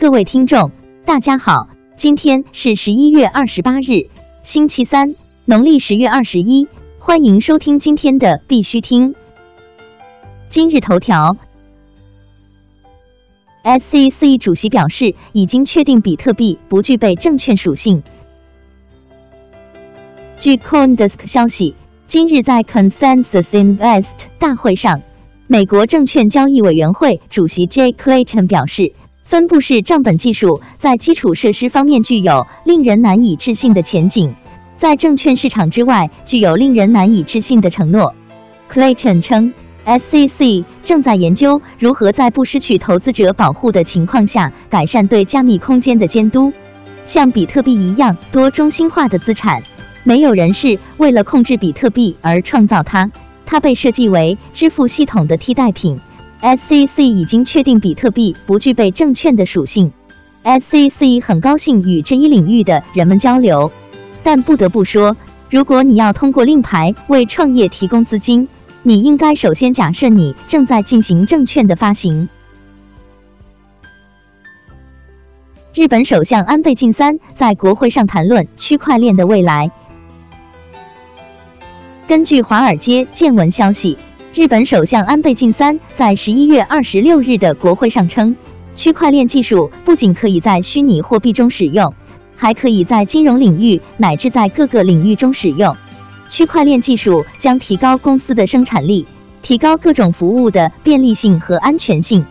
各位听众，大家好，今天是十一月二十八日，星期三，农历十月二十一，欢迎收听今天的必须听。今日头条，SEC 主席表示，已经确定比特币不具备证券属性。据 CoinDesk 消息，今日在 Consensus Invest 大会上，美国证券交易委员会主席 Jay Clayton 表示。分布式账本技术在基础设施方面具有令人难以置信的前景，在证券市场之外具有令人难以置信的承诺。Clayton 称，SEC 正在研究如何在不失去投资者保护的情况下改善对加密空间的监督。像比特币一样多中心化的资产，没有人是为了控制比特币而创造它，它被设计为支付系统的替代品。SEC 已经确定比特币不具备证券的属性。SEC 很高兴与这一领域的人们交流，但不得不说，如果你要通过令牌为创业提供资金，你应该首先假设你正在进行证券的发行。日本首相安倍晋三在国会上谈论区块链的未来。根据华尔街见闻消息。日本首相安倍晋三在十一月二十六日的国会上称，区块链技术不仅可以在虚拟货币中使用，还可以在金融领域乃至在各个领域中使用。区块链技术将提高公司的生产力，提高各种服务的便利性和安全性。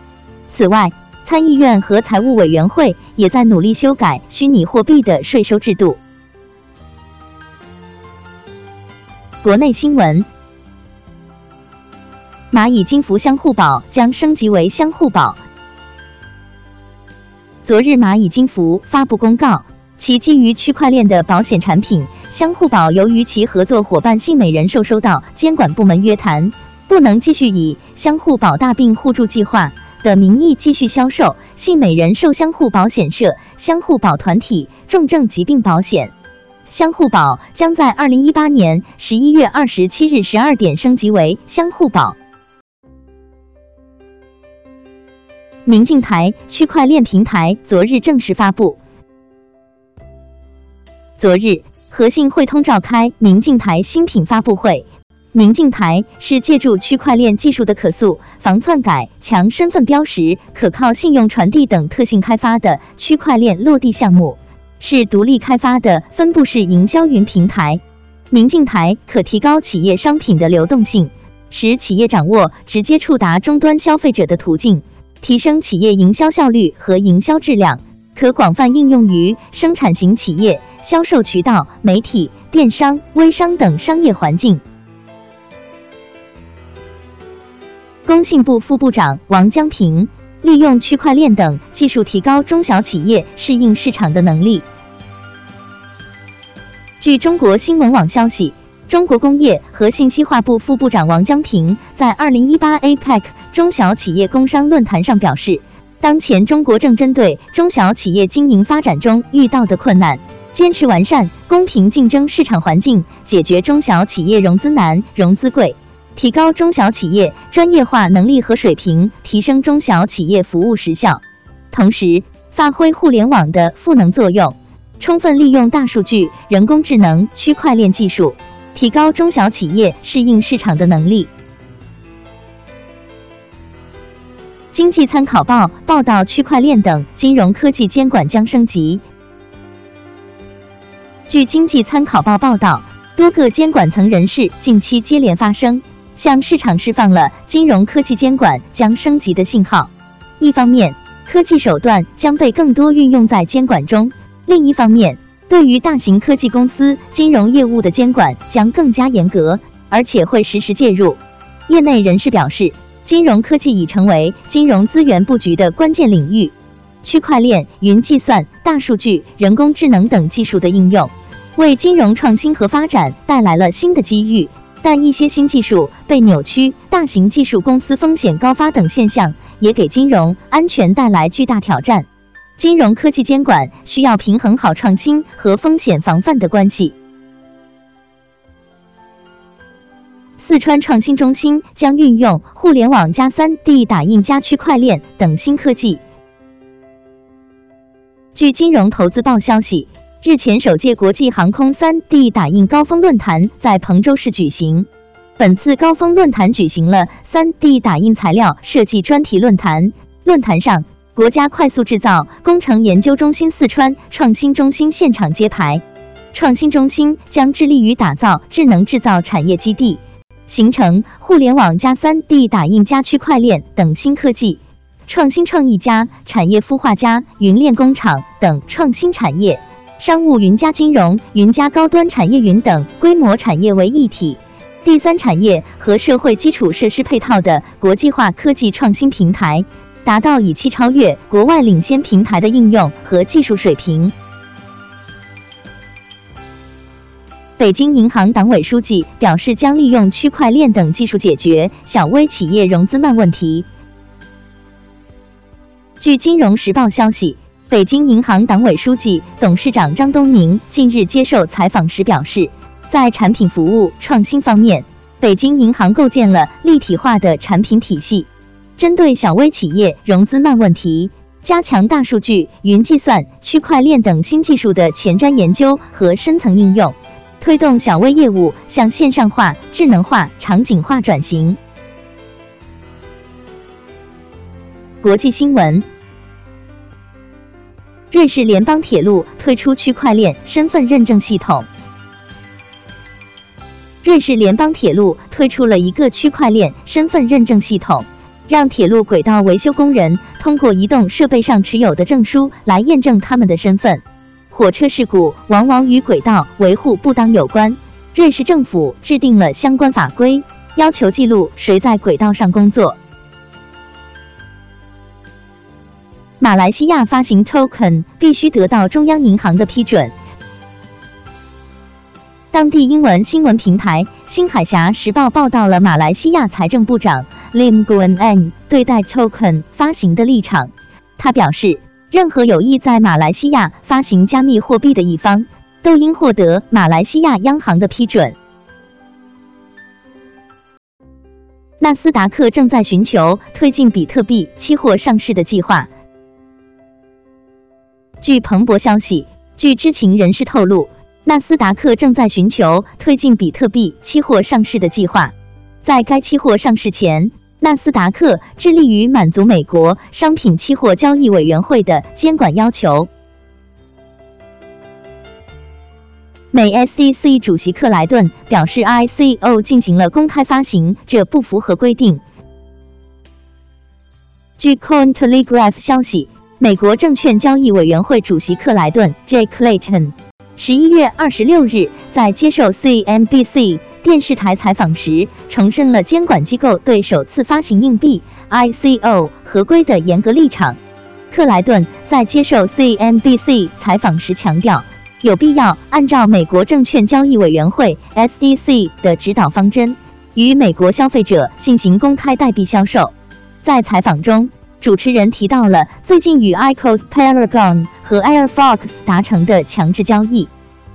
此外，参议院和财务委员会也在努力修改虚拟货币的税收制度。国内新闻。蚂蚁金服相互保将升级为相互保。昨日，蚂蚁金服发布公告，其基于区块链的保险产品相互保，由于其合作伙伴信美人寿收到监管部门约谈，不能继续以相互保大病互助计划的名义继续销售信美人寿相互保险社相互保团体重症疾病保险。相互保将在二零一八年十一月二十七日十二点升级为相互保。明镜台区块链平台昨日正式发布。昨日，和信汇通召开明镜台新品发布会。明镜台是借助区块链技术的可塑、防篡改、强身份标识、可靠信用传递等特性开发的区块链落地项目，是独立开发的分布式营销云平台。明镜台可提高企业商品的流动性，使企业掌握直接触达终端消费者的途径。提升企业营销效率和营销质量，可广泛应用于生产型企业、销售渠道、媒体、电商、微商等商业环境。工信部副部长王江平利用区块链等技术提高中小企业适应市场的能力。据中国新闻网消息，中国工业和信息化部副部长王江平在二零一八 APEC。中小企业工商论坛上表示，当前中国正针对中小企业经营发展中遇到的困难，坚持完善公平竞争市场环境，解决中小企业融资难、融资贵，提高中小企业专业化能力和水平，提升中小企业服务时效，同时发挥互联网的赋能作用，充分利用大数据、人工智能、区块链技术，提高中小企业适应市场的能力。经济参考报报道，区块链等金融科技监管将升级。据经济参考报报道，多个监管层人士近期接连发声，向市场释放了金融科技监管将升级的信号。一方面，科技手段将被更多运用在监管中；另一方面，对于大型科技公司金融业务的监管将更加严格，而且会实时介入。业内人士表示。金融科技已成为金融资源布局的关键领域，区块链、云计算、大数据、人工智能等技术的应用，为金融创新和发展带来了新的机遇。但一些新技术被扭曲、大型技术公司风险高发等现象，也给金融安全带来巨大挑战。金融科技监管需要平衡好创新和风险防范的关系。四川创新中心将运用互联网加三 D 打印加区块链等新科技。据金融投资报消息，日前首届国际航空 3D 打印高峰论坛在彭州市举行。本次高峰论坛举行了 3D 打印材料设计专题论坛。论坛上，国家快速制造工程研究中心四川创新中心现场揭牌。创新中心将致力于打造智能制造产业基地，形成互联网加 3D 打印加区块链等新科技。创新创意加产业孵化加云链工厂等创新产业，商务云加金融云加高端产业云等规模产业为一体，第三产业和社会基础设施配套的国际化科技创新平台，达到以期超越国外领先平台的应用和技术水平。北京银行党委书记表示，将利用区块链等技术解决小微企业融资慢问题。据金融时报消息，北京银行党委书记、董事长张东宁近日接受采访时表示，在产品服务创新方面，北京银行构建了立体化的产品体系，针对小微企业融资慢问题，加强大数据、云计算、区块链等新技术的前瞻研究和深层应用，推动小微业务向线上化、智能化、场景化转型。国际新闻：瑞士联邦铁路推出区块链身份认证系统。瑞士联邦铁路推出了一个区块链身份认证系统，让铁路轨道维修工人通过移动设备上持有的证书来验证他们的身份。火车事故往往与轨道维护不当有关，瑞士政府制定了相关法规，要求记录谁在轨道上工作。马来西亚发行 token 必须得到中央银行的批准。当地英文新闻平台新海峡时报报道了马来西亚财政部长 Lim Guan En 对待 token 发行的立场。他表示，任何有意在马来西亚发行加密货币的一方，都应获得马来西亚央行的批准。纳斯达克正在寻求推进比特币期货上市的计划。据彭博消息，据知情人士透露，纳斯达克正在寻求推进比特币期货上市的计划。在该期货上市前，纳斯达克致力于满足美国商品期货交易委员会的监管要求。美 SEC 主席克莱顿表示，ICO 进行了公开发行，这不符合规定。据 Cointelegraph 消息。美国证券交易委员会主席克莱顿 （J. Clayton） 十一月二十六日在接受 CNBC 电视台采访时，重申了监管机构对首次发行硬币 （ICO） 合规的严格立场。克莱顿在接受 CNBC 采访时强调，有必要按照美国证券交易委员会 （SEC） 的指导方针，与美国消费者进行公开代币销售。在采访中，主持人提到了最近与 ICOs Paragon 和 Airfox 达成的强制交易。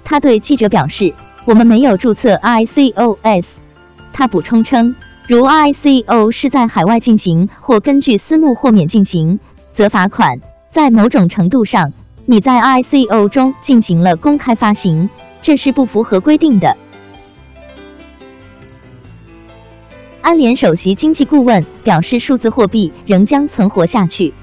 他对记者表示：“我们没有注册 ICOs。”他补充称，如 ICO 是在海外进行或根据私募豁免进行，则罚款。在某种程度上，你在 ICO 中进行了公开发行，这是不符合规定的。安联首席经济顾问表示，数字货币仍将存活下去。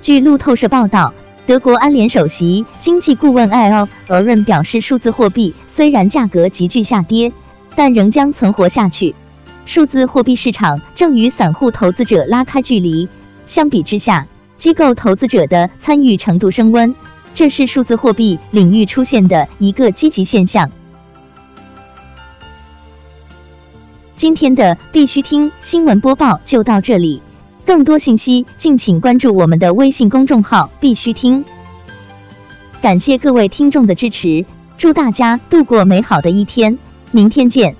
据路透社报道，德国安联首席经济顾问艾奥尔润表示，数字货币虽然价格急剧下跌，但仍将存活下去。数字货币市场正与散户投资者拉开距离，相比之下，机构投资者的参与程度升温，这是数字货币领域出现的一个积极现象。今天的必须听新闻播报就到这里，更多信息敬请关注我们的微信公众号“必须听”。感谢各位听众的支持，祝大家度过美好的一天，明天见。